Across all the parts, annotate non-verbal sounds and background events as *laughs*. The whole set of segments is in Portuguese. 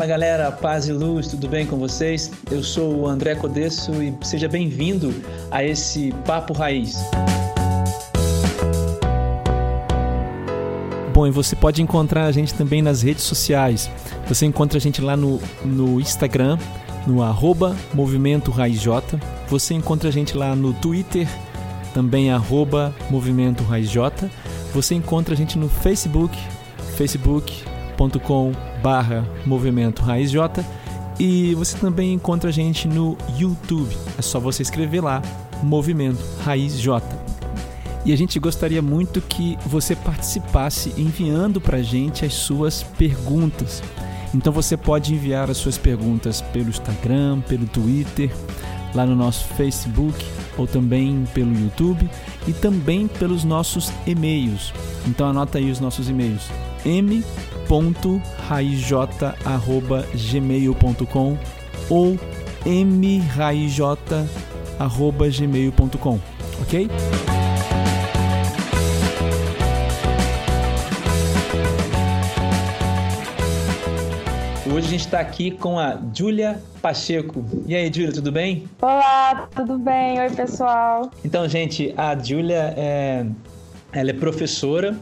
Fala galera, paz e luz, tudo bem com vocês? Eu sou o André Codesso e seja bem-vindo a esse Papo Raiz. Bom, e você pode encontrar a gente também nas redes sociais. Você encontra a gente lá no, no Instagram, no arroba Movimento Raiz J. Você encontra a gente lá no Twitter, também arroba Movimento Raiz J. Você encontra a gente no Facebook, facebook.com barra Movimento Raiz J. E você também encontra a gente no YouTube. É só você escrever lá, Movimento Raiz J. E a gente gostaria muito que você participasse enviando para a gente as suas perguntas. Então você pode enviar as suas perguntas pelo Instagram, pelo Twitter, lá no nosso Facebook ou também pelo YouTube e também pelos nossos e-mails. Então anota aí os nossos e-mails: m.raij@gmail.com ou mraij@gmail.com, OK? Hoje a gente está aqui com a Júlia Pacheco. E aí, Júlia, tudo bem? Olá, tudo bem? Oi, pessoal. Então, gente, a Júlia é, ela é professora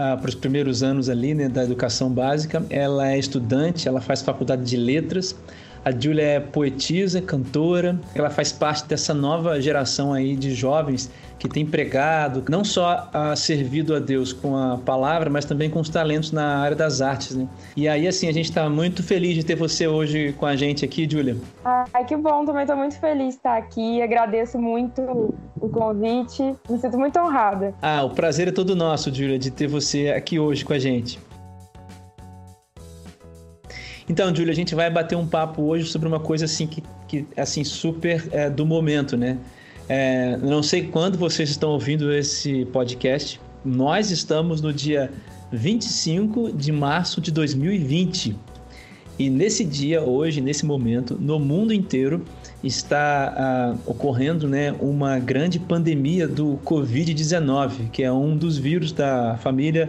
ah, para os primeiros anos ali né, da educação básica. Ela é estudante, ela faz faculdade de letras. A Júlia é poetisa, cantora. Ela faz parte dessa nova geração aí de jovens que tem pregado, não só a servido a Deus com a palavra, mas também com os talentos na área das artes, né? E aí, assim, a gente está muito feliz de ter você hoje com a gente aqui, Júlia. Ai, que bom, também estou muito feliz de estar aqui, agradeço muito o convite, me sinto muito honrada. Ah, o prazer é todo nosso, Júlia, de ter você aqui hoje com a gente. Então, Júlia, a gente vai bater um papo hoje sobre uma coisa assim que, que assim super é, do momento, né? É, não sei quando vocês estão ouvindo esse podcast. Nós estamos no dia 25 de março de 2020. E nesse dia, hoje, nesse momento, no mundo inteiro está ah, ocorrendo né, uma grande pandemia do Covid-19, que é um dos vírus da família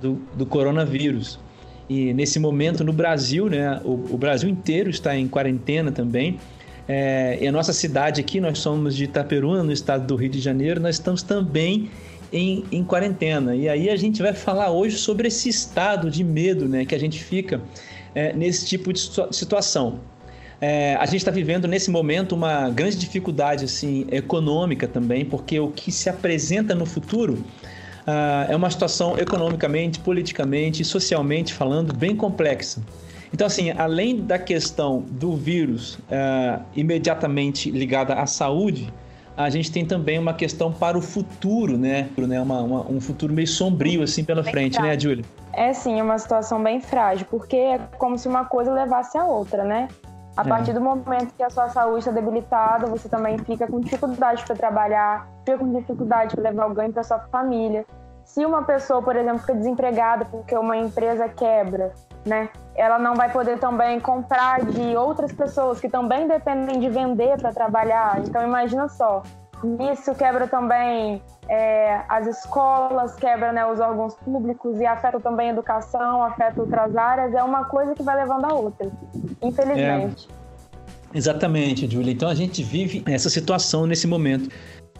do, do coronavírus. E nesse momento, no Brasil, né, o, o Brasil inteiro está em quarentena também. É, e a nossa cidade aqui, nós somos de Itaperuna, no estado do Rio de Janeiro, nós estamos também em, em quarentena. E aí a gente vai falar hoje sobre esse estado de medo né, que a gente fica é, nesse tipo de situação. É, a gente está vivendo nesse momento uma grande dificuldade assim econômica também, porque o que se apresenta no futuro uh, é uma situação economicamente, politicamente e socialmente falando bem complexa. Então, assim, além da questão do vírus uh, imediatamente ligada à saúde, a gente tem também uma questão para o futuro, né? né? Uma, uma, um futuro meio sombrio, assim, pela bem frente, frágil. né, Júlia? É, sim, é uma situação bem frágil, porque é como se uma coisa levasse a outra, né? A é. partir do momento que a sua saúde está debilitada, você também fica com dificuldade para trabalhar, fica com dificuldade para levar o ganho para sua família. Se uma pessoa, por exemplo, fica desempregada porque uma empresa quebra, né? Ela não vai poder também comprar de outras pessoas que também dependem de vender para trabalhar. Então imagina só, isso quebra também é, as escolas, quebra né, os órgãos públicos e afeta também a educação, afeta outras áreas. É uma coisa que vai levando a outra, infelizmente. É, exatamente, Júlia. Então a gente vive essa situação nesse momento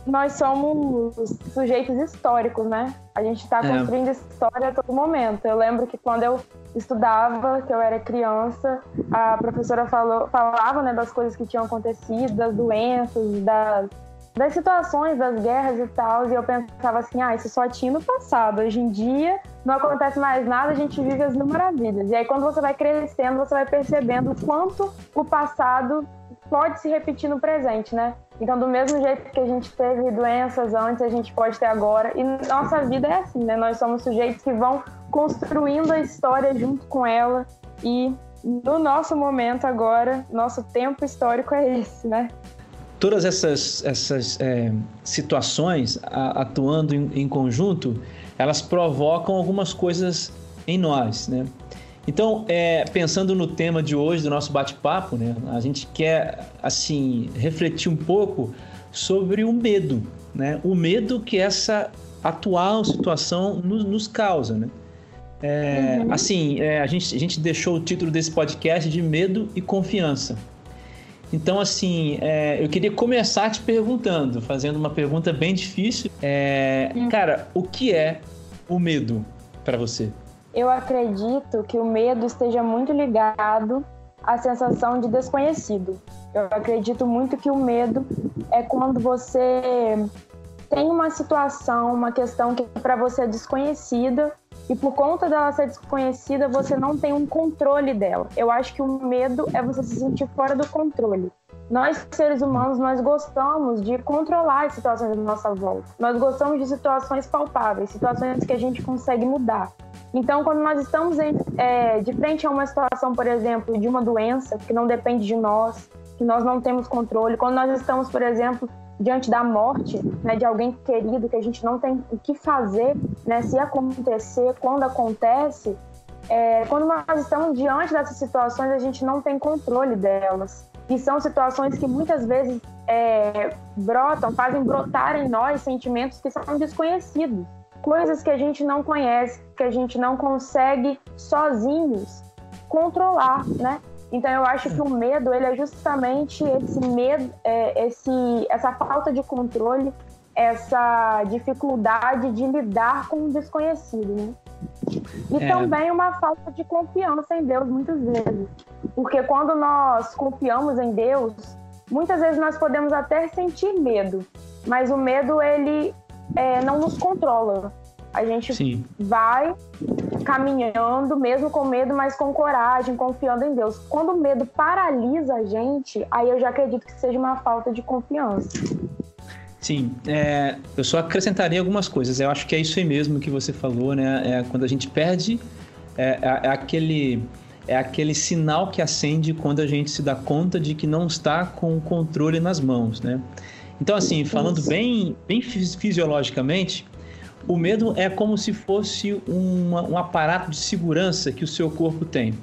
nós somos sujeitos históricos, né? A gente está é. construindo história a todo momento. Eu lembro que quando eu estudava, que eu era criança, a professora falou, falava né, das coisas que tinham acontecido, das doenças, das, das situações, das guerras e tal, e eu pensava assim, ah, isso só tinha no passado. Hoje em dia não acontece mais nada, a gente vive as maravilhas. E aí quando você vai crescendo, você vai percebendo o quanto o passado pode se repetir no presente, né? Então, do mesmo jeito que a gente teve doenças antes, a gente pode ter agora. E nossa vida é assim, né? Nós somos sujeitos que vão construindo a história junto com ela. E no nosso momento agora, nosso tempo histórico é esse, né? Todas essas, essas é, situações a, atuando em, em conjunto, elas provocam algumas coisas em nós, né? Então, é, pensando no tema de hoje do nosso bate-papo, né, a gente quer assim refletir um pouco sobre o medo, né? O medo que essa atual situação nos, nos causa, né? É, uhum. Assim, é, a, gente, a gente deixou o título desse podcast de Medo e Confiança. Então, assim, é, eu queria começar te perguntando, fazendo uma pergunta bem difícil. É, hum. Cara, o que é o medo para você? Eu acredito que o medo esteja muito ligado à sensação de desconhecido. Eu acredito muito que o medo é quando você tem uma situação, uma questão que para você é desconhecida e por conta dela ser desconhecida, você não tem um controle dela. Eu acho que o medo é você se sentir fora do controle. Nós, seres humanos, nós gostamos de controlar as situações da nossa volta. Nós gostamos de situações palpáveis, situações que a gente consegue mudar. Então, quando nós estamos em, é, de frente a uma situação, por exemplo, de uma doença que não depende de nós, que nós não temos controle, quando nós estamos, por exemplo, diante da morte né, de alguém querido que a gente não tem o que fazer, né, se acontecer, quando acontece, é, quando nós estamos diante dessas situações, a gente não tem controle delas. E são situações que muitas vezes é, brotam, fazem brotar em nós sentimentos que são desconhecidos. Coisas que a gente não conhece, que a gente não consegue sozinhos controlar, né? Então eu acho que o medo ele é justamente esse medo, é, esse, essa falta de controle, essa dificuldade de lidar com o desconhecido, né? E é. também uma falta de confiança em Deus muitas vezes, porque quando nós confiamos em Deus, muitas vezes nós podemos até sentir medo, mas o medo ele é, não nos controla. A gente Sim. vai caminhando, mesmo com medo, mas com coragem, confiando em Deus. Quando o medo paralisa a gente, aí eu já acredito que seja uma falta de confiança. Sim, é, eu só acrescentaria algumas coisas. Eu acho que é isso aí mesmo que você falou, né? É, quando a gente perde, é, é, é aquele é aquele sinal que acende quando a gente se dá conta de que não está com o controle nas mãos, né? Então, assim, falando bem, bem fisiologicamente, o medo é como se fosse uma, um aparato de segurança que o seu corpo tem.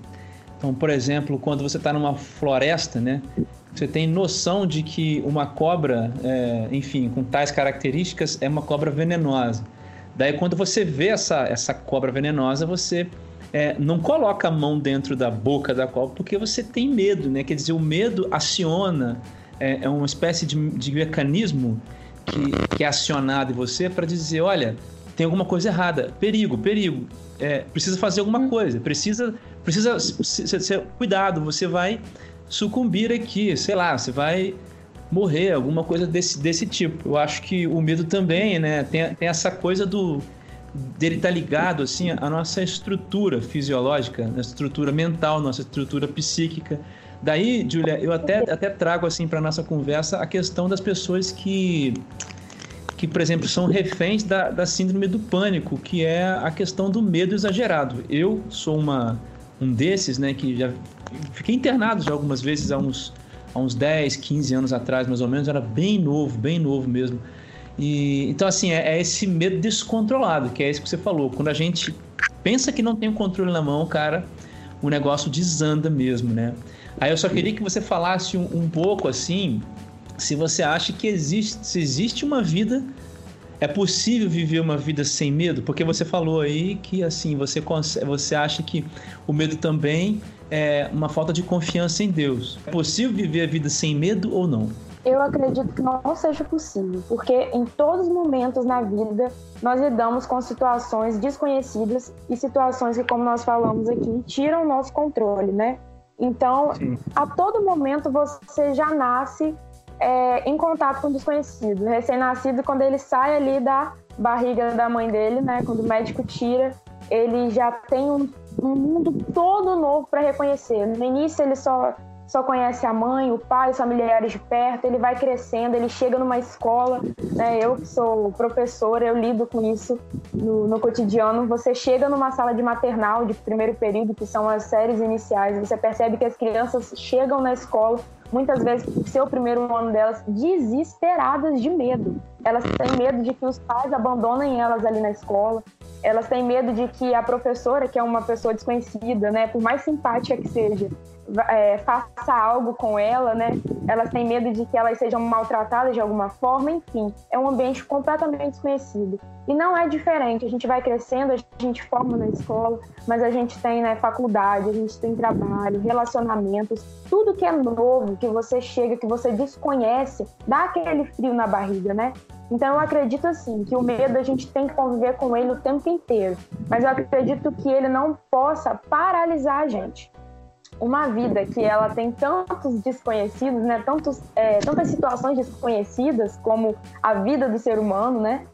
Então, por exemplo, quando você está numa floresta, né, você tem noção de que uma cobra, é, enfim, com tais características, é uma cobra venenosa. Daí, quando você vê essa, essa cobra venenosa, você é, não coloca a mão dentro da boca da cobra porque você tem medo, né? Quer dizer, o medo aciona, é, é uma espécie de, de mecanismo que, que é acionado em você para dizer, olha, tem alguma coisa errada, perigo, perigo, é, precisa fazer alguma hum. coisa, precisa, precisa ser cuidado, você vai sucumbir aqui, sei lá, você vai morrer, alguma coisa desse, desse tipo. Eu acho que o medo também, né, tem, tem essa coisa do dele estar tá ligado assim à nossa estrutura fisiológica, nossa estrutura mental, nossa estrutura psíquica. Daí, Julia, eu até, até trago assim para nossa conversa a questão das pessoas que que, por exemplo, são reféns da, da síndrome do pânico, que é a questão do medo exagerado. Eu sou uma, um desses, né, que já fiquei internado já algumas vezes há uns, há uns 10, 15 anos atrás, mais ou menos, era bem novo, bem novo mesmo. E, então, assim, é, é esse medo descontrolado, que é isso que você falou. Quando a gente pensa que não tem o controle na mão, cara, o negócio desanda mesmo, né? Aí eu só queria que você falasse um, um pouco, assim, se você acha que existe, se existe uma vida, é possível viver uma vida sem medo? Porque você falou aí que assim você você acha que o medo também é uma falta de confiança em Deus. É possível viver a vida sem medo ou não? Eu acredito que não seja possível, porque em todos os momentos na vida nós lidamos com situações desconhecidas e situações que, como nós falamos aqui, tiram o nosso controle, né? Então, Sim. a todo momento você já nasce é, em contato com o desconhecido. Recém-nascido, quando ele sai ali da barriga da mãe dele, né? Quando o médico tira, ele já tem um, um mundo todo novo para reconhecer. No início, ele só só conhece a mãe, o pai, os familiares de perto, ele vai crescendo, ele chega numa escola, né? Eu que sou professora, eu lido com isso no, no, cotidiano. Você chega numa sala de maternal de primeiro período, que são as séries iniciais, você percebe que as crianças chegam na escola muitas vezes o primeiro ano delas, desesperadas de medo. Elas têm medo de que os pais abandonem elas ali na escola. elas têm medo de que a professora, que é uma pessoa desconhecida, né, por mais simpática que seja, é, faça algo com ela, né? Elas têm medo de que elas sejam maltratadas de alguma forma, enfim, é um ambiente completamente desconhecido. E não é diferente, a gente vai crescendo, a gente forma na escola, mas a gente tem né, faculdade, a gente tem trabalho, relacionamentos, tudo que é novo, que você chega, que você desconhece, dá aquele frio na barriga, né? Então eu acredito assim que o medo a gente tem que conviver com ele o tempo inteiro, mas eu acredito que ele não possa paralisar a gente uma vida que ela tem tantos desconhecidos, né? Tantos, é, tantas situações desconhecidas como a vida do ser humano, né?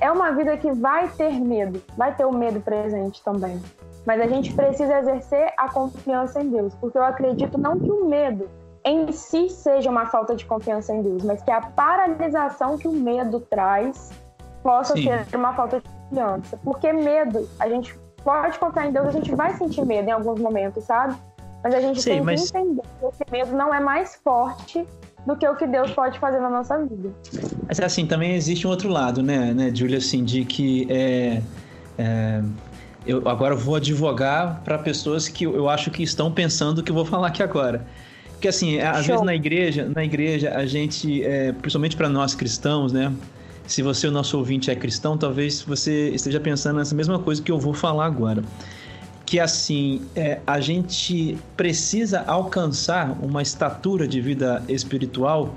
É uma vida que vai ter medo, vai ter o medo presente também. Mas a gente precisa exercer a confiança em Deus, porque eu acredito não que o medo em si seja uma falta de confiança em Deus, mas que a paralisação que o medo traz possa Sim. ser uma falta de confiança. Porque medo, a gente pode confiar em Deus, a gente vai sentir medo em alguns momentos, sabe? Mas a gente tem mas... que entender que esse medo não é mais forte do que o que Deus pode fazer na nossa vida. Mas assim, também existe um outro lado, né, né Júlia, assim, de que é, é, eu agora vou advogar para pessoas que eu acho que estão pensando o que eu vou falar aqui agora. Porque assim, às Show. vezes na igreja, na igreja a gente, é, principalmente para nós cristãos, né, se você, o nosso ouvinte, é cristão, talvez você esteja pensando nessa mesma coisa que eu vou falar agora que assim é, a gente precisa alcançar uma estatura de vida espiritual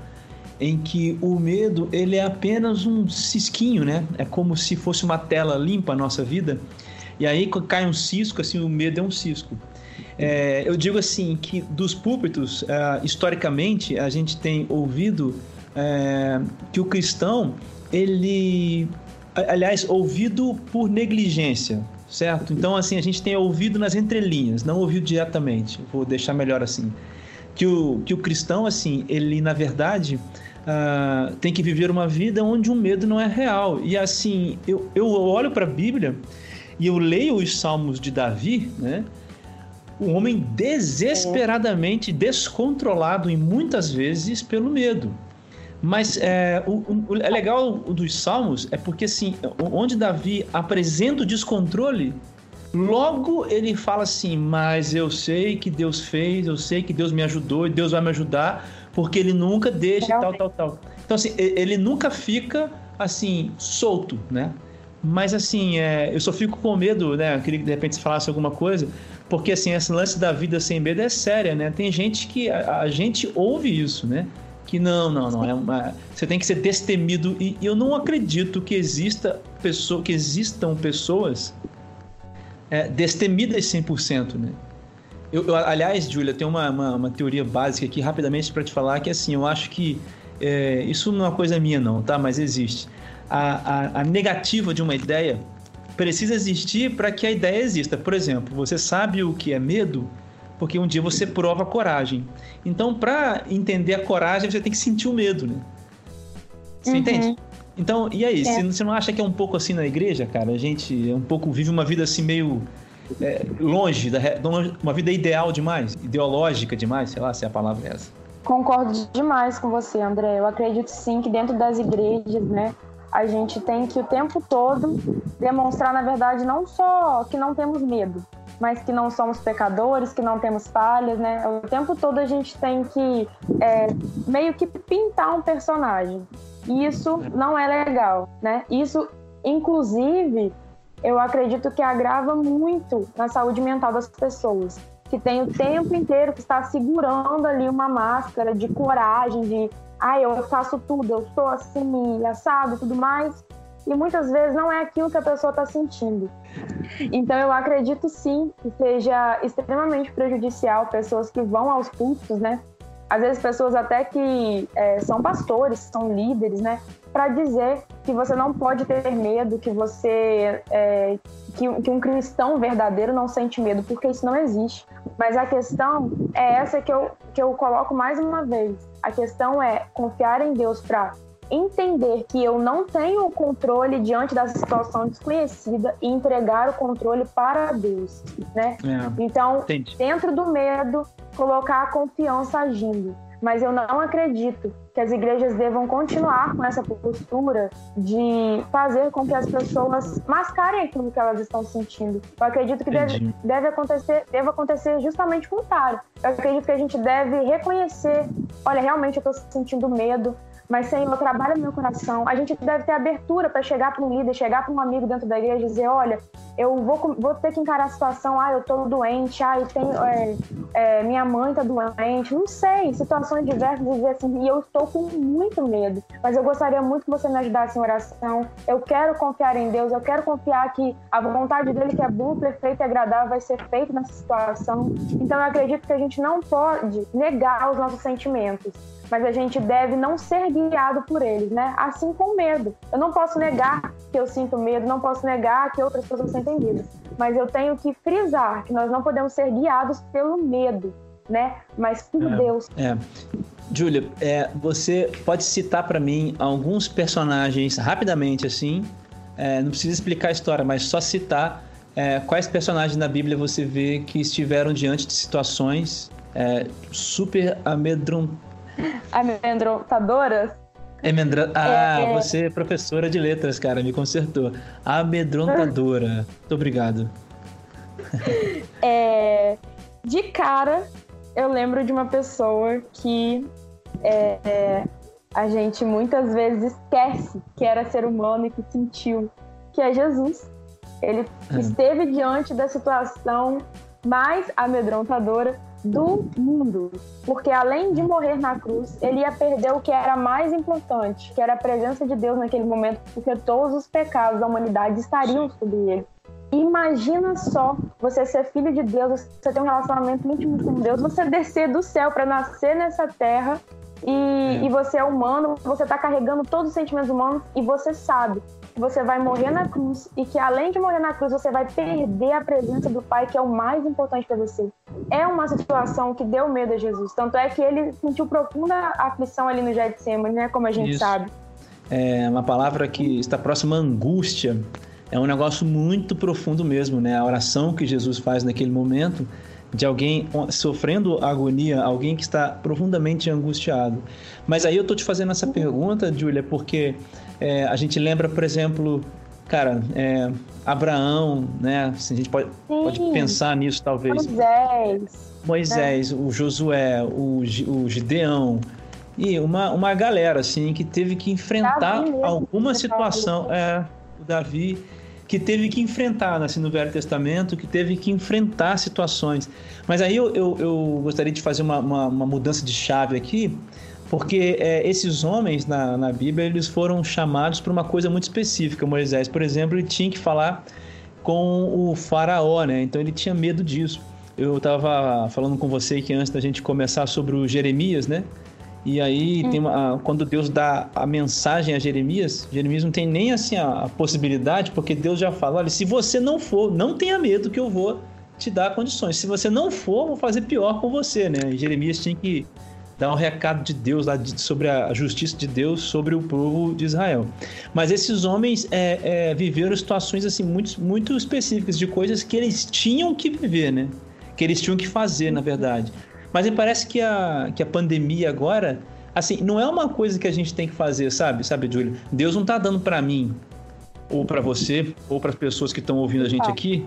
em que o medo ele é apenas um cisquinho, né? É como se fosse uma tela limpa a nossa vida. E aí cai um cisco, assim, o medo é um cisco. É, eu digo assim que dos púlpitos, uh, historicamente, a gente tem ouvido é, que o cristão, ele, aliás, ouvido por negligência, certo? Então, assim, a gente tem ouvido nas entrelinhas, não ouviu diretamente. Vou deixar melhor assim. Que o, que o cristão, assim, ele, na verdade, uh, tem que viver uma vida onde o medo não é real. E, assim, eu, eu olho para a Bíblia e eu leio os salmos de Davi, né? Um homem desesperadamente descontrolado e muitas vezes pelo medo. Mas é, o, o, é legal dos Salmos é porque assim, onde Davi apresenta o descontrole, logo ele fala assim: Mas eu sei que Deus fez, eu sei que Deus me ajudou e Deus vai me ajudar, porque ele nunca deixa tal, tal, tal. Então, assim, ele nunca fica assim, solto, né? Mas assim, é, eu só fico com medo, né? Eu queria que de repente falasse alguma coisa, porque assim, esse lance da vida sem medo é séria, né? Tem gente que a, a gente ouve isso, né? Que não, não, não. É uma, você tem que ser destemido. E, e eu não acredito que exista pessoa, que existam pessoas é, destemidas 100%, né? Eu, eu, aliás, Julia, tem uma, uma, uma, teoria básica aqui, rapidamente, para te falar, que assim, eu acho que é, isso não é uma coisa minha, não, tá? Mas existe. A, a, a negativa de uma ideia precisa existir para que a ideia exista. Por exemplo, você sabe o que é medo, porque um dia você prova coragem. Então, para entender a coragem, você tem que sentir o medo, né? Você uhum. entende? Então, e aí? É. Você não acha que é um pouco assim na igreja, cara? A gente é um pouco vive uma vida assim meio é, longe, da, uma vida ideal demais, ideológica demais, sei lá se é a palavra é essa. Concordo demais com você, André. Eu acredito sim que dentro das igrejas, né, a gente tem que o tempo todo demonstrar, na verdade, não só que não temos medo, mas que não somos pecadores, que não temos falhas, né? O tempo todo a gente tem que é, meio que pintar um personagem. E isso não é legal, né? Isso, inclusive, eu acredito que agrava muito na saúde mental das pessoas. Que tem o tempo inteiro que está segurando ali uma máscara de coragem, de ah, eu faço tudo, eu sou assim, assado tudo mais e muitas vezes não é aquilo que a pessoa está sentindo. Então eu acredito sim que seja extremamente prejudicial pessoas que vão aos cultos, né? Às vezes pessoas até que é, são pastores, são líderes, né? Para dizer que você não pode ter medo, que você é, que, que um cristão verdadeiro não sente medo, porque isso não existe. Mas a questão é essa que eu, que eu coloco mais uma vez. A questão é confiar em Deus para entender que eu não tenho o controle diante dessa situação desconhecida e entregar o controle para Deus, né? É, então, entendi. dentro do medo, colocar a confiança agindo. mas eu não acredito que as igrejas devam continuar com essa postura de fazer com que as pessoas mascarem aquilo que elas estão sentindo. Eu acredito que deve, deve, acontecer, deve acontecer justamente o contrário. Eu acredito que a gente deve reconhecer, olha, realmente eu estou sentindo medo, mas, Senhor, trabalha no meu coração. A gente deve ter abertura para chegar para um líder, chegar para um amigo dentro da igreja e dizer: olha, eu vou, vou ter que encarar a situação, ah, eu estou doente, ah, eu tenho, é, é, minha mãe está doente, não sei, situações diversas, dizer assim, e eu estou com muito medo, mas eu gostaria muito que você me ajudasse em oração. Eu quero confiar em Deus, eu quero confiar que a vontade dele, que é boa, perfeita e agradável, vai ser feita nessa situação. Então, eu acredito que a gente não pode negar os nossos sentimentos mas a gente deve não ser guiado por eles, né? Assim com medo. Eu não posso negar que eu sinto medo, não posso negar que outras pessoas sentem medo, mas eu tenho que frisar que nós não podemos ser guiados pelo medo, né? Mas por é, Deus. É. Júlia, é, você pode citar para mim alguns personagens rapidamente assim? É, não precisa explicar a história, mas só citar é, quais personagens na Bíblia você vê que estiveram diante de situações é, super amedrontadoras amedrontadoras. Emendra... Ah, é... você é professora de letras, cara, me consertou. Amedrontadora. Muito obrigado. É... De cara, eu lembro de uma pessoa que é, a gente muitas vezes esquece que era ser humano e que sentiu, que é Jesus. Ele é. esteve diante da situação mais amedrontadora do mundo. Porque além de morrer na cruz, ele ia perder o que era mais importante, que era a presença de Deus naquele momento, porque todos os pecados da humanidade estariam sobre ele. Imagina só você ser filho de Deus, você ter um relacionamento íntimo com Deus, você descer do céu para nascer nessa terra e, é. e, você é humano, você está carregando todos os sentimentos humanos e você sabe que você vai morrer na cruz e que além de morrer na cruz você vai perder a presença do Pai, que é o mais importante para você. É uma situação que deu medo a Jesus, tanto é que ele sentiu profunda aflição ali no Getsemane, né, como a gente Isso. sabe. É uma palavra que está próxima à angústia. É um negócio muito profundo mesmo, né? A oração que Jesus faz naquele momento de alguém sofrendo agonia, alguém que está profundamente angustiado. Mas aí eu tô te fazendo essa pergunta, Júlia, porque é, a gente lembra, por exemplo, cara, é, Abraão, né? Assim, a gente pode, pode pensar nisso, talvez. Moisés. Moisés, né? o Josué, o, o Gideão. E uma, uma galera, assim, que teve que enfrentar alguma situação. É, o Davi, que teve que enfrentar, assim, no Velho Testamento, que teve que enfrentar situações. Mas aí eu, eu, eu gostaria de fazer uma, uma, uma mudança de chave aqui porque é, esses homens na, na Bíblia eles foram chamados para uma coisa muito específica. Moisés, por exemplo, ele tinha que falar com o faraó, né? Então ele tinha medo disso. Eu estava falando com você que antes da gente começar sobre o Jeremias, né? E aí hum. tem uma, quando Deus dá a mensagem a Jeremias, Jeremias não tem nem assim a, a possibilidade, porque Deus já fala, olha, se você não for, não tenha medo que eu vou te dar condições. Se você não for, vou fazer pior com você, né? E Jeremias tinha que dá um recado de Deus lá de, sobre a justiça de Deus sobre o povo de Israel. Mas esses homens é, é, viveram situações assim muito, muito específicas de coisas que eles tinham que viver, né? Que eles tinham que fazer, na verdade. Mas me parece que a, que a pandemia agora, assim, não é uma coisa que a gente tem que fazer, sabe? Sabe, Júlio? Deus não tá dando para mim ou para você ou para as pessoas que estão ouvindo a gente aqui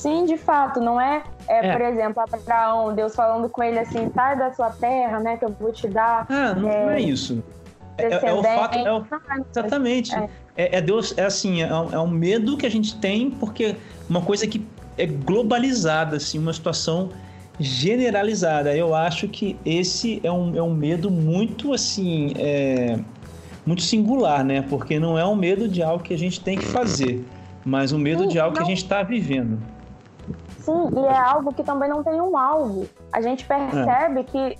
Sim, de fato, não é, é, é. por exemplo, Abraão, Deus falando com ele assim, sai da sua terra, né, que eu vou te dar. Ah, não é, não é isso. É, é, o fato, é o, exatamente. É. é. é, Deus, é assim, é, um medo que a gente tem porque uma coisa que é globalizada, assim, uma situação generalizada. Eu acho que esse é um, é um medo muito assim, é, muito singular, né? Porque não é um medo de algo que a gente tem que fazer, mas um medo de algo não... que a gente está vivendo. Sim, e é algo que também não tem um alvo. A gente percebe é. que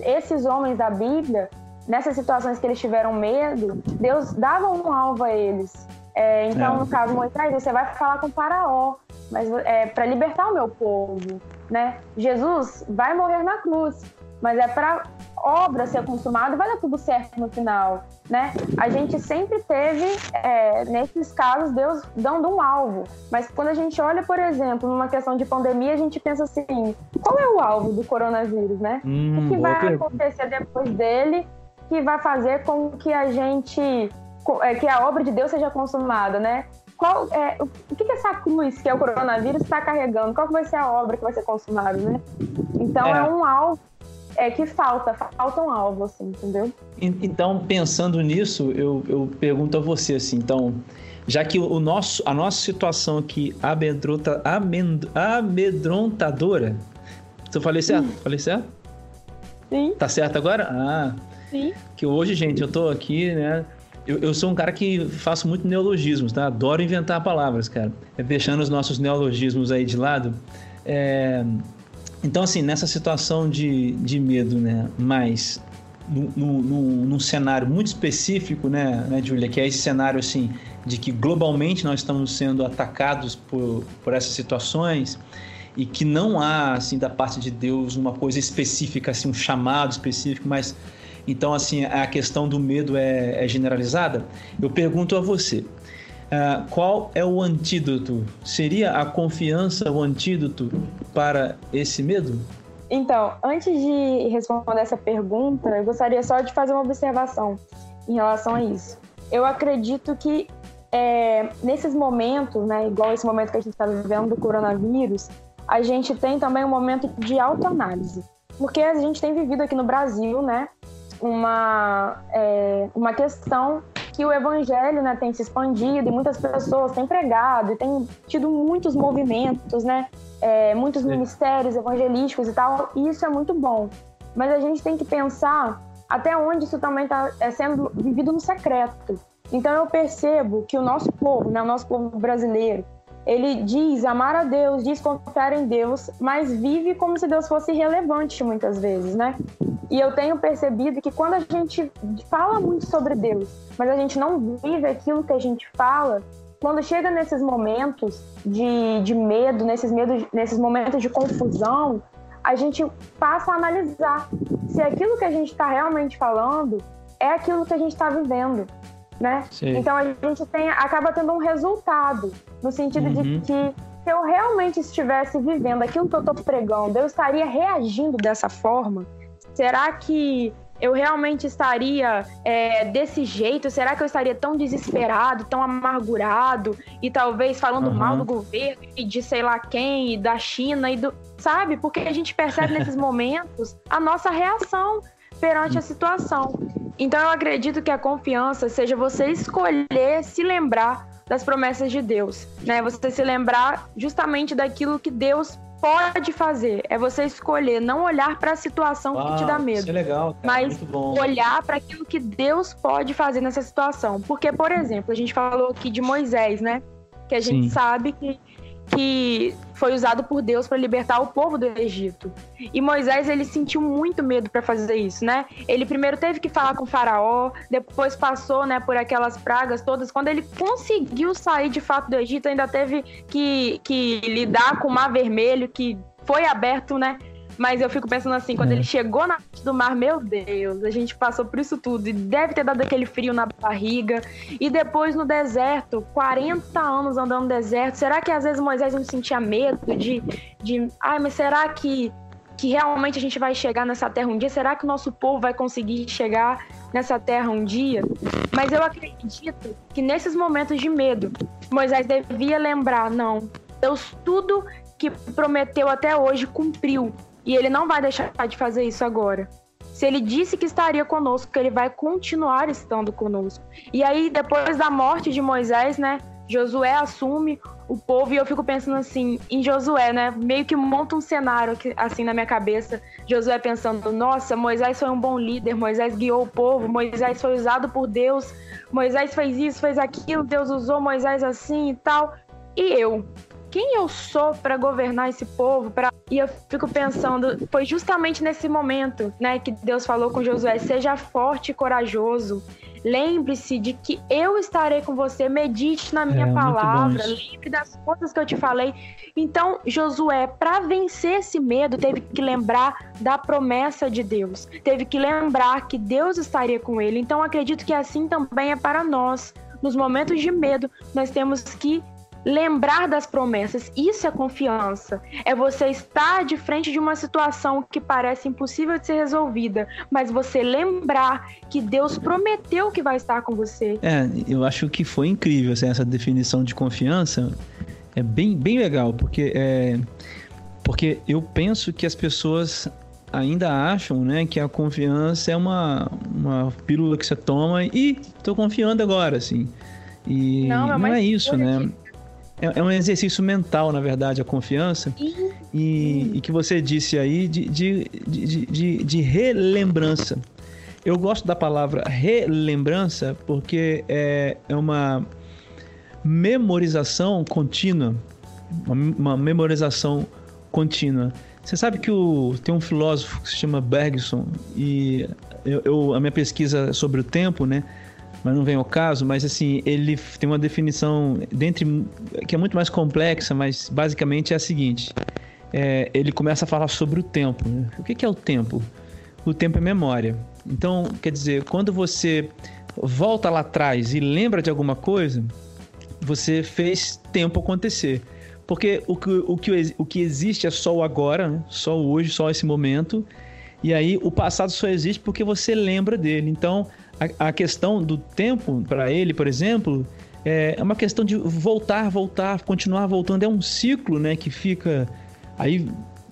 esses homens da Bíblia, nessas situações que eles tiveram medo, Deus dava um alvo a eles. É, então, é. no caso, Moisés, você vai falar com o faraó, mas é para libertar o meu povo, né? Jesus vai morrer na cruz. Mas é para obra ser consumada, vai dar tudo certo no final, né? A gente sempre teve, é, nesses casos, Deus dando um alvo. Mas quando a gente olha, por exemplo, numa questão de pandemia, a gente pensa assim, qual é o alvo do coronavírus, né? Hum, o que vai pergunta. acontecer depois dele que vai fazer com que a gente, é, que a obra de Deus seja consumada, né? Qual, é, o que, que essa cruz, que é o coronavírus, está carregando? Qual vai ser a obra que vai ser consumada, né? Então é, é um alvo é que falta, falta um alvo, assim, entendeu? Então, pensando nisso, eu, eu pergunto a você, assim, então, já que o nosso, a nossa situação aqui amedronta, amend, amedrontadora, eu falei certo? Hum. Falei certo? Sim. Tá certo agora? Ah. Sim. Que hoje, gente, eu tô aqui, né? Eu, eu sou um cara que faço muito neologismos, tá? Adoro inventar palavras, cara. É, deixando os nossos neologismos aí de lado. É... Então, assim, nessa situação de, de medo, né? Mas num, cenário muito específico, né, né, Julia? Que é esse cenário, assim, de que globalmente nós estamos sendo atacados por, por essas situações e que não há, assim, da parte de Deus uma coisa específica, assim, um chamado específico, mas então, assim, a questão do medo é, é generalizada. Eu pergunto a você, uh, qual é o antídoto? Seria a confiança o antídoto para esse medo? Então, antes de responder essa pergunta, eu gostaria só de fazer uma observação em relação a isso. Eu acredito que é, nesses momentos, né, igual esse momento que a gente está vivendo do coronavírus, a gente tem também um momento de autoanálise. Porque a gente tem vivido aqui no Brasil, né, uma, é, uma questão que o evangelho né, tem se expandido e muitas pessoas têm pregado e têm tido muitos movimentos, né, é, muitos ministérios evangelísticos e tal, e isso é muito bom. Mas a gente tem que pensar até onde isso também está é, sendo vivido no secreto. Então eu percebo que o nosso povo, né, o nosso povo brasileiro, ele diz amar a Deus, diz confiar em Deus, mas vive como se Deus fosse irrelevante muitas vezes, né? E eu tenho percebido que quando a gente fala muito sobre Deus, mas a gente não vive aquilo que a gente fala, quando chega nesses momentos de, de medo, nesses, medos, nesses momentos de confusão, a gente passa a analisar se aquilo que a gente está realmente falando é aquilo que a gente está vivendo né? Sim. Então a gente tem, acaba tendo um resultado, no sentido uhum. de que se eu realmente estivesse vivendo aquilo que eu estou pregando, eu estaria reagindo dessa forma? Será que eu realmente estaria é, desse jeito? Será que eu estaria tão desesperado, tão amargurado e talvez falando uhum. mal do governo e de sei lá quem, e da China e do. Sabe? Porque a gente percebe nesses *laughs* momentos a nossa reação perante a situação. Então eu acredito que a confiança seja você escolher se lembrar das promessas de Deus, né? Você se lembrar justamente daquilo que Deus pode fazer. É você escolher não olhar para a situação que te dá medo, isso é legal, mas olhar para aquilo que Deus pode fazer nessa situação. Porque, por exemplo, a gente falou aqui de Moisés, né? Que a gente Sim. sabe que que foi usado por Deus para libertar o povo do Egito. E Moisés ele sentiu muito medo para fazer isso, né? Ele primeiro teve que falar com o faraó, depois passou, né, por aquelas pragas todas. Quando ele conseguiu sair de fato do Egito, ainda teve que, que lidar com o Mar Vermelho, que foi aberto, né, mas eu fico pensando assim, quando é. ele chegou na frente do mar, meu Deus, a gente passou por isso tudo. E deve ter dado aquele frio na barriga. E depois no deserto, 40 anos andando no deserto. Será que às vezes Moisés não sentia medo de. de ai, mas será que, que realmente a gente vai chegar nessa terra um dia? Será que o nosso povo vai conseguir chegar nessa terra um dia? Mas eu acredito que nesses momentos de medo, Moisés devia lembrar: não, Deus tudo que prometeu até hoje cumpriu. E ele não vai deixar de fazer isso agora. Se ele disse que estaria conosco, ele vai continuar estando conosco. E aí, depois da morte de Moisés, né? Josué assume o povo e eu fico pensando assim, em Josué, né? Meio que monta um cenário assim na minha cabeça. Josué pensando, nossa, Moisés foi um bom líder, Moisés guiou o povo, Moisés foi usado por Deus, Moisés fez isso, fez aquilo, Deus usou Moisés assim e tal. E eu? Quem eu sou para governar esse povo? Pra... E eu fico pensando, foi justamente nesse momento, né, que Deus falou com Josué: seja forte e corajoso. lembre-se de que eu estarei com você, medite na minha é, palavra, lembre das coisas que eu te falei. Então, Josué, para vencer esse medo, teve que lembrar da promessa de Deus, teve que lembrar que Deus estaria com ele. Então, acredito que assim também é para nós. Nos momentos de medo, nós temos que lembrar das promessas. Isso é confiança. É você estar de frente de uma situação que parece impossível de ser resolvida, mas você lembrar que Deus prometeu que vai estar com você. É, eu acho que foi incrível assim, essa definição de confiança. É bem, bem legal, porque é, porque eu penso que as pessoas ainda acham né, que a confiança é uma, uma pílula que você toma e estou confiando agora, assim. E não, é não é isso, né? É, é, um exercício mental, na verdade, a confiança. E, e que você disse aí de, de, de, de, de relembrança. Eu gosto da palavra relembrança porque é, é uma memorização contínua. Uma, uma memorização contínua. Você sabe que o, tem um filósofo que se chama Bergson e eu, eu, a minha pesquisa sobre o tempo, né? Mas não vem ao caso, mas assim, ele tem uma definição dentre que é muito mais complexa, mas basicamente é a seguinte: é, ele começa a falar sobre o tempo. Né? O que, que é o tempo? O tempo é memória. Então, quer dizer, quando você volta lá atrás e lembra de alguma coisa, você fez tempo acontecer. Porque o que, o que, o que existe é só o agora, né? só o hoje, só esse momento. E aí o passado só existe porque você lembra dele. Então, a, questão do tempo para ele, por exemplo, é uma questão de voltar, voltar, continuar voltando. É um ciclo, né, que fica aí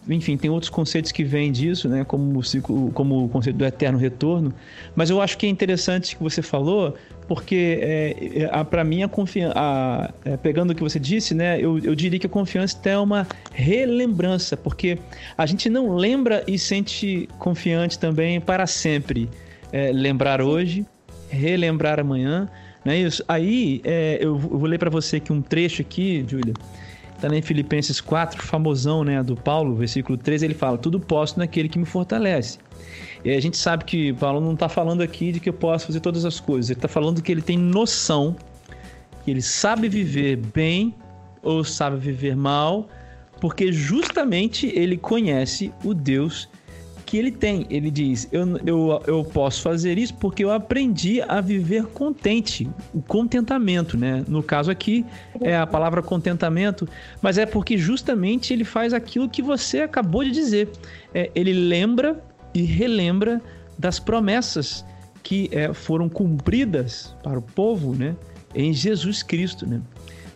enfim, tem outros conceitos que vêm disso, né? Como o, ciclo, como o conceito do eterno retorno. Mas eu acho que é interessante que você falou, porque é, é, para mim a confiança, é, pegando o que você disse, né? Eu, eu diria que a confiança é uma relembrança, porque a gente não lembra e sente confiante também para sempre é, lembrar hoje, relembrar amanhã, não é isso? Aí é, eu vou ler para você aqui um trecho aqui, Júlia. Está em Filipenses 4, famosão, né, do Paulo, versículo 13, ele fala: "Tudo posso naquele que me fortalece". E a gente sabe que Paulo não está falando aqui de que eu posso fazer todas as coisas. Ele está falando que ele tem noção, que ele sabe viver bem ou sabe viver mal, porque justamente ele conhece o Deus que ele tem. Ele diz: eu, eu, eu posso fazer isso porque eu aprendi a viver contente, o contentamento, né? No caso aqui é a palavra contentamento, mas é porque justamente ele faz aquilo que você acabou de dizer. É, ele lembra e relembra das promessas que é, foram cumpridas para o povo, né? Em Jesus Cristo, né?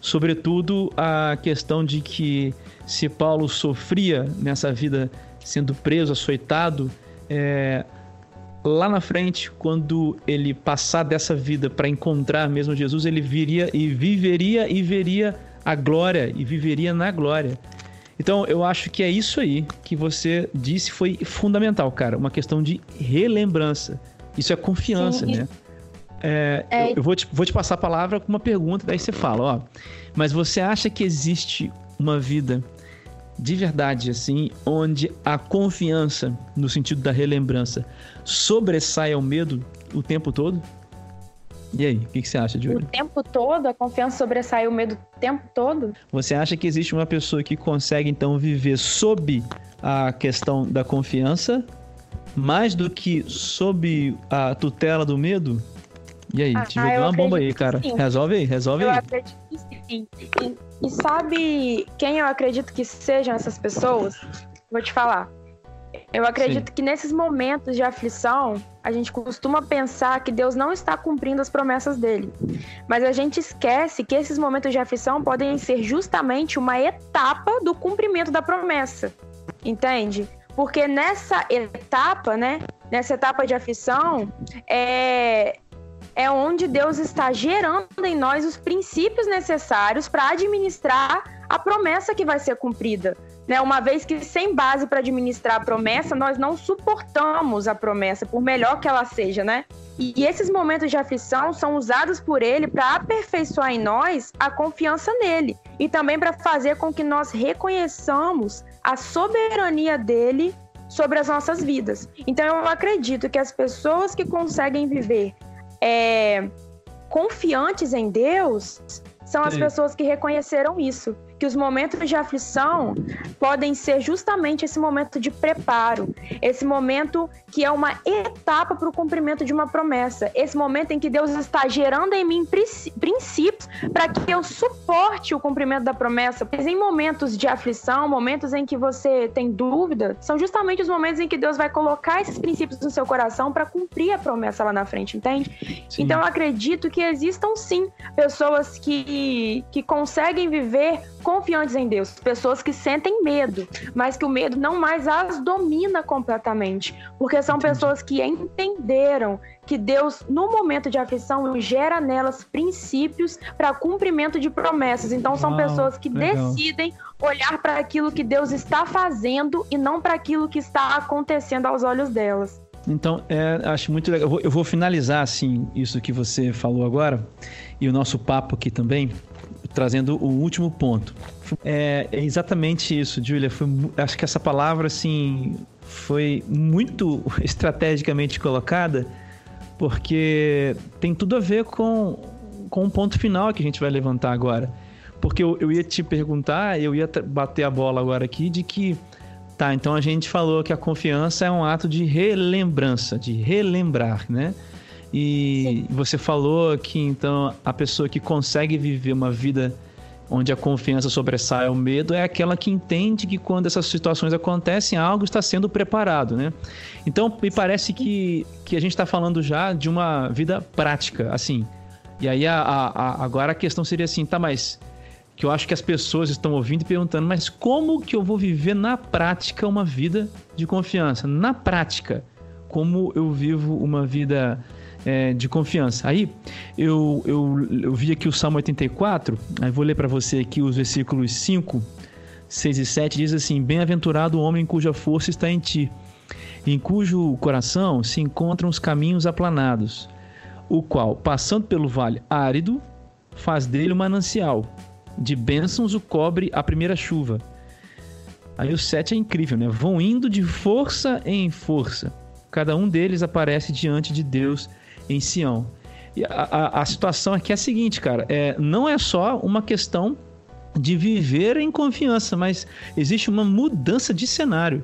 Sobretudo a questão de que se Paulo sofria nessa vida sendo preso, açoitado, é, lá na frente, quando ele passar dessa vida para encontrar mesmo Jesus, ele viria e viveria e veria a glória e viveria na glória. Então, eu acho que é isso aí que você disse foi fundamental, cara. Uma questão de relembrança. Isso é confiança, Sim. né? É, é... Eu, eu vou, te, vou te passar a palavra com uma pergunta, daí você fala, ó. Mas você acha que existe uma vida de verdade, assim, onde a confiança, no sentido da relembrança, sobressai ao medo o tempo todo? E aí, o que, que, você acha, Júlia? O tempo todo? A confiança sobressai o medo o tempo todo? Você acha que existe uma pessoa que consegue, então, viver sob a questão da confiança mais do que sob a tutela do medo? E aí, ah, te joguei uma bomba aí, cara. Resolve aí, resolve eu aí. Eu acredito que sim. E sabe quem eu acredito que sejam essas pessoas? Vou te falar. Eu acredito Sim. que nesses momentos de aflição, a gente costuma pensar que Deus não está cumprindo as promessas dele. Mas a gente esquece que esses momentos de aflição podem ser justamente uma etapa do cumprimento da promessa. Entende? Porque nessa etapa, né? Nessa etapa de aflição, é, é onde Deus está gerando em nós os princípios necessários para administrar a promessa que vai ser cumprida. Né? Uma vez que sem base para administrar a promessa, nós não suportamos a promessa, por melhor que ela seja, né? E esses momentos de aflição são usados por ele para aperfeiçoar em nós a confiança nele e também para fazer com que nós reconheçamos a soberania dele sobre as nossas vidas. Então eu acredito que as pessoas que conseguem viver é, confiantes em Deus são as pessoas que reconheceram isso que os momentos de aflição podem ser justamente esse momento de preparo, esse momento que é uma etapa para o cumprimento de uma promessa, esse momento em que Deus está gerando em mim princípios para que eu suporte o cumprimento da promessa. Pois em momentos de aflição, momentos em que você tem dúvida, são justamente os momentos em que Deus vai colocar esses princípios no seu coração para cumprir a promessa lá na frente, entende? Sim. Então eu acredito que existam sim pessoas que, que conseguem viver confiantes em Deus, pessoas que sentem medo, mas que o medo não mais as domina completamente, porque são pessoas que entenderam que Deus, no momento de aflição, gera nelas princípios para cumprimento de promessas. Então, são Uau, pessoas que legal. decidem olhar para aquilo que Deus está fazendo e não para aquilo que está acontecendo aos olhos delas. Então, é, acho muito legal. Eu vou, eu vou finalizar assim isso que você falou agora e o nosso papo aqui também trazendo o último ponto. É, é exatamente isso, Julia. Foi, acho que essa palavra, assim, foi muito *laughs* estrategicamente colocada, porque tem tudo a ver com, com o ponto final que a gente vai levantar agora. Porque eu, eu ia te perguntar, eu ia bater a bola agora aqui de que Tá, então a gente falou que a confiança é um ato de relembrança, de relembrar, né? E Sim. você falou que então a pessoa que consegue viver uma vida onde a confiança sobressai o medo é aquela que entende que quando essas situações acontecem, algo está sendo preparado, né? Então, me parece que, que a gente está falando já de uma vida prática, assim. E aí, a, a, agora a questão seria assim, tá, mas... Que eu acho que as pessoas estão ouvindo e perguntando, mas como que eu vou viver na prática uma vida de confiança? Na prática, como eu vivo uma vida é, de confiança. Aí eu, eu, eu vi aqui o Salmo 84, aí vou ler para você aqui os versículos 5, 6 e 7, diz assim: Bem-aventurado o homem cuja força está em ti, em cujo coração se encontram os caminhos aplanados, o qual, passando pelo vale árido, faz dele um manancial, de bênçãos o cobre a primeira chuva. Aí o 7 é incrível, né? Vão indo de força em força. Cada um deles aparece diante de Deus em Sião. E a, a, a situação aqui é a seguinte, cara, é, não é só uma questão de viver em confiança, mas existe uma mudança de cenário.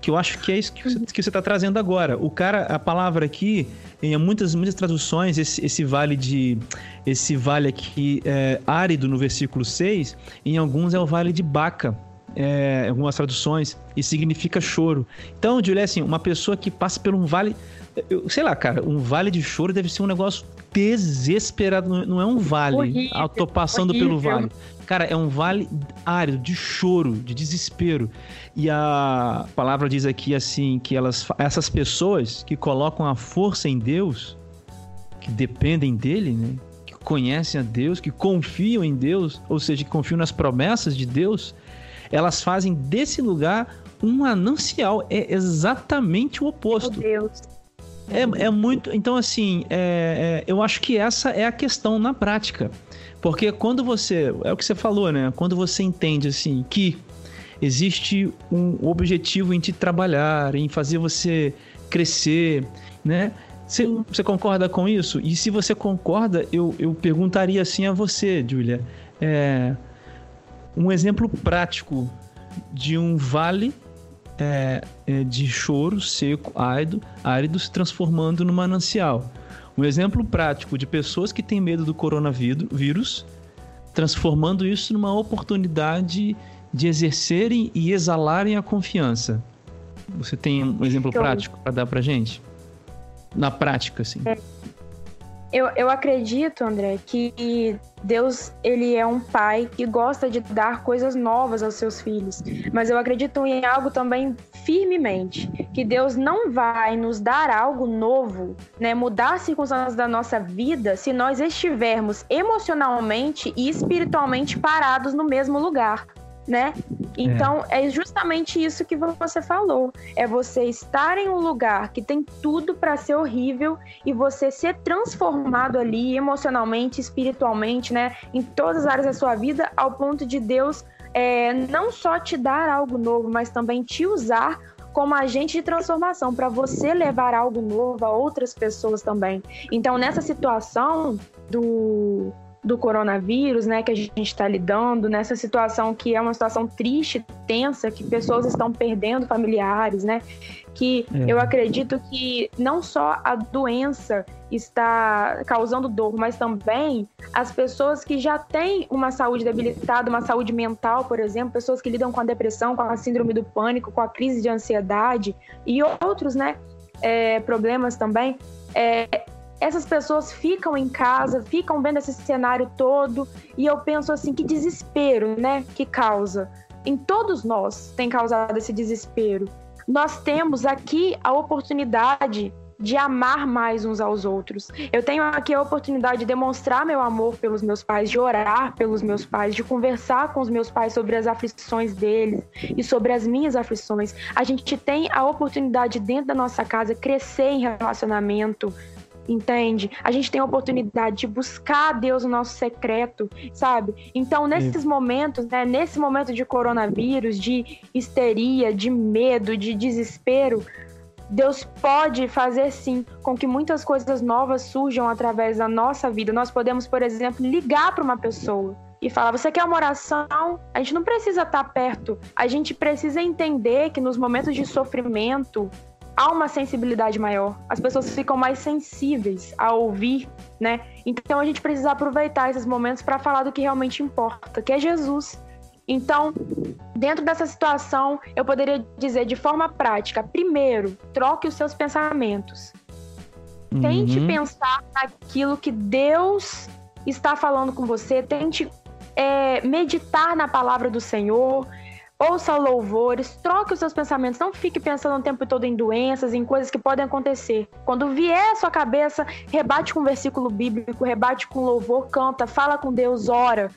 Que eu acho que é isso que você está trazendo agora. O cara, a palavra aqui, em muitas, muitas traduções, esse, esse vale de. Esse vale aqui é, árido no versículo 6, em alguns é o vale de Baca. É, algumas traduções, e significa choro. Então, Julia, assim, uma pessoa que passa por um vale eu, sei lá, cara, um vale de choro deve ser um negócio desesperado. Não é um vale. Horrível, ah, tô passando horrível. pelo vale. Cara, é um vale árido, de choro, de desespero. E a palavra diz aqui assim que elas, essas pessoas que colocam a força em Deus, que dependem dele, né? Que conhecem a Deus, que confiam em Deus, ou seja, que confiam nas promessas de Deus, elas fazem desse lugar um anancial. É exatamente o oposto. Meu Deus. É, é muito. Então, assim, é, é, eu acho que essa é a questão na prática. Porque quando você. É o que você falou, né? Quando você entende, assim, que existe um objetivo em te trabalhar, em fazer você crescer, né? Você, você concorda com isso? E se você concorda, eu, eu perguntaria assim a você, Julia. É, um exemplo prático de um vale é, é, de choro seco, árido, árido se transformando no manancial. Um exemplo prático de pessoas que têm medo do coronavírus, transformando isso numa oportunidade de exercerem e exalarem a confiança. Você tem um exemplo prático para dar para gente? Na prática, assim. É eu, eu acredito, André, que Deus ele é um pai que gosta de dar coisas novas aos seus filhos. Mas eu acredito em algo também firmemente, que Deus não vai nos dar algo novo, né, mudar as circunstâncias da nossa vida se nós estivermos emocionalmente e espiritualmente parados no mesmo lugar né? Então é. é. justamente isso que você falou. É você estar em um lugar que tem tudo para ser horrível e você ser transformado ali emocionalmente, espiritualmente, né? Em todas as áreas da sua vida, ao ponto de Deus é, não só te dar algo novo, mas também te usar como agente de transformação para você levar algo novo a outras pessoas também. Então, nessa situação do do coronavírus, né, que a gente está lidando, nessa situação que é uma situação triste, tensa, que pessoas estão perdendo familiares, né, que é. eu acredito que não só a doença está causando dor, mas também as pessoas que já têm uma saúde debilitada, uma saúde mental, por exemplo, pessoas que lidam com a depressão, com a síndrome do pânico, com a crise de ansiedade e outros, né, é, problemas também. É, essas pessoas ficam em casa, ficam vendo esse cenário todo, e eu penso assim, que desespero, né, que causa. Em todos nós tem causado esse desespero. Nós temos aqui a oportunidade de amar mais uns aos outros. Eu tenho aqui a oportunidade de demonstrar meu amor pelos meus pais, de orar pelos meus pais, de conversar com os meus pais sobre as aflições deles e sobre as minhas aflições. A gente tem a oportunidade dentro da nossa casa crescer em relacionamento, entende? A gente tem a oportunidade de buscar a Deus no nosso secreto, sabe? Então, nesses Sim. momentos, né, nesse momento de coronavírus, de histeria, de medo, de desespero, Deus pode fazer sim com que muitas coisas novas surjam através da nossa vida. Nós podemos, por exemplo, ligar para uma pessoa e falar: Você quer uma oração? A gente não precisa estar perto, a gente precisa entender que nos momentos de sofrimento, há uma sensibilidade maior. As pessoas ficam mais sensíveis a ouvir, né? Então a gente precisa aproveitar esses momentos para falar do que realmente importa, que é Jesus. Então, dentro dessa situação, eu poderia dizer de forma prática: primeiro, troque os seus pensamentos. Uhum. Tente pensar naquilo que Deus está falando com você, tente é, meditar na palavra do Senhor, ouça louvores, troque os seus pensamentos, não fique pensando o tempo todo em doenças, em coisas que podem acontecer. Quando vier à sua cabeça, rebate com um versículo bíblico, rebate com louvor, canta, fala com Deus, ora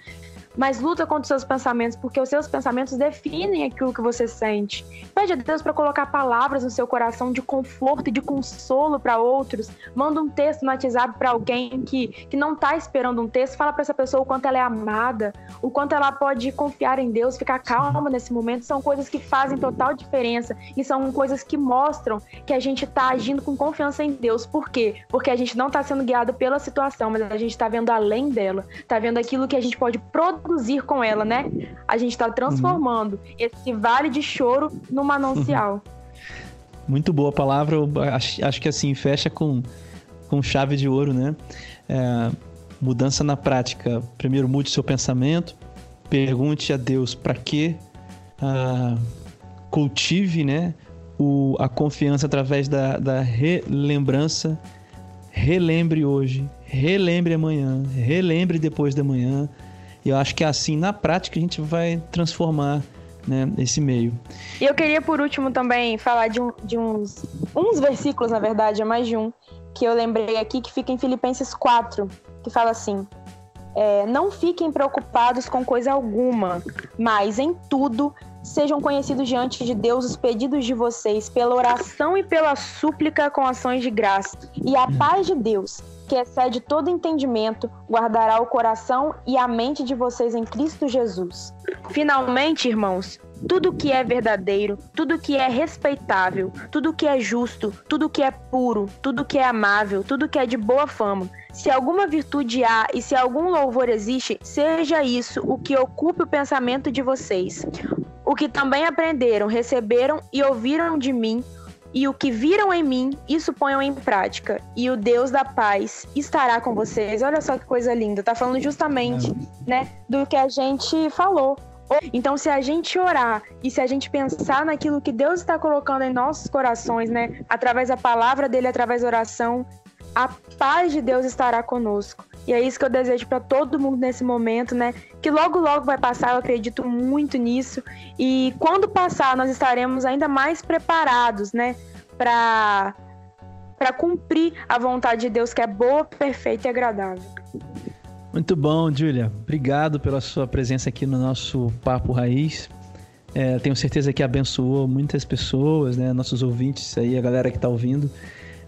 mas luta contra os seus pensamentos, porque os seus pensamentos definem aquilo que você sente. Pede a Deus para colocar palavras no seu coração de conforto e de consolo para outros. Manda um texto no WhatsApp para alguém que, que não está esperando um texto. Fala para essa pessoa o quanto ela é amada, o quanto ela pode confiar em Deus, ficar calma nesse momento. São coisas que fazem total diferença e são coisas que mostram que a gente está agindo com confiança em Deus. Por quê? Porque a gente não está sendo guiado pela situação, mas a gente está vendo além dela, está vendo aquilo que a gente pode produzir produzir com ela, né? A gente está transformando uhum. esse vale de choro no manancial. *laughs* Muito boa palavra, acho, acho, que assim, fecha com, com chave de ouro, né? É, mudança na prática. Primeiro, mude seu pensamento, pergunte a Deus para quê, ah, cultive, né? O, a confiança através da, da relembrança. Relembre hoje, relembre amanhã, relembre depois da manhã. Eu acho que assim, na prática, a gente vai transformar né, esse meio. E eu queria, por último, também falar de, um, de uns, uns versículos, na verdade, é mais de um, que eu lembrei aqui, que fica em Filipenses 4, que fala assim: é, Não fiquem preocupados com coisa alguma, mas em tudo sejam conhecidos diante de Deus os pedidos de vocês pela oração e pela súplica com ações de graça. E a paz de Deus, que excede todo entendimento, guardará o coração e a mente de vocês em Cristo Jesus. Finalmente, irmãos, tudo que é verdadeiro, tudo que é respeitável, tudo que é justo, tudo que é puro, tudo que é amável, tudo que é de boa fama. Se alguma virtude há e se algum louvor existe, seja isso o que ocupe o pensamento de vocês. O que também aprenderam, receberam e ouviram de mim, e o que viram em mim, isso ponham em prática. E o Deus da paz estará com vocês. Olha só que coisa linda. Tá falando justamente, né, do que a gente falou. Então, se a gente orar e se a gente pensar naquilo que Deus está colocando em nossos corações, né, através da palavra dele, através da oração, a paz de Deus estará conosco. E é isso que eu desejo para todo mundo nesse momento, né? Que logo, logo vai passar, eu acredito muito nisso. E quando passar, nós estaremos ainda mais preparados, né? Para para cumprir a vontade de Deus que é boa, perfeita e agradável. Muito bom, Júlia. Obrigado pela sua presença aqui no nosso Papo Raiz. É, tenho certeza que abençoou muitas pessoas, né? Nossos ouvintes aí, a galera que está ouvindo.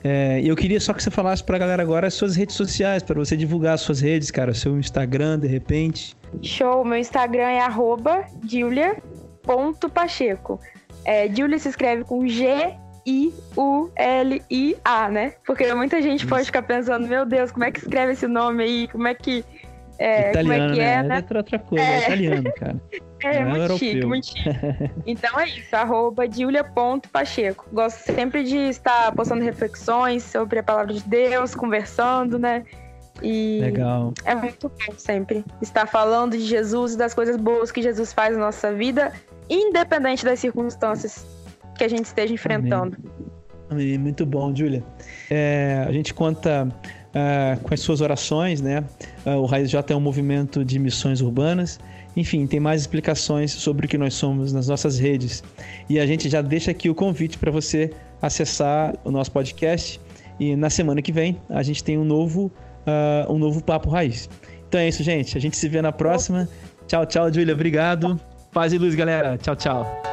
É, eu queria só que você falasse pra galera agora as suas redes sociais, para você divulgar as suas redes, cara, seu Instagram, de repente. Show, meu Instagram é arroba julia.pacheco. É, Julia se escreve com G I-U-L-I-A, né? Porque muita gente pode ficar pensando, meu Deus, como é que escreve esse nome aí? Como é que. É, italiano, como é que é, né? né? É outra coisa, é, é italiano, *laughs* cara. É, é muito chique, muito chique. *laughs* Então é isso, arroba julia.pacheco. Gosto sempre de estar postando reflexões sobre a palavra de Deus, conversando, né? E Legal. é muito bom sempre estar falando de Jesus e das coisas boas que Jesus faz na nossa vida, independente das circunstâncias que a gente esteja enfrentando. Amém. Amém. Muito bom, Júlia. É, a gente conta uh, com as suas orações, né? Uh, o Raiz J é um movimento de missões urbanas. Enfim, tem mais explicações sobre o que nós somos nas nossas redes. E a gente já deixa aqui o convite para você acessar o nosso podcast. E na semana que vem a gente tem um novo, uh, um novo Papo Raiz. Então é isso, gente. A gente se vê na próxima. Tchau, tchau, Júlia. Obrigado. Paz e luz, galera. Tchau, tchau.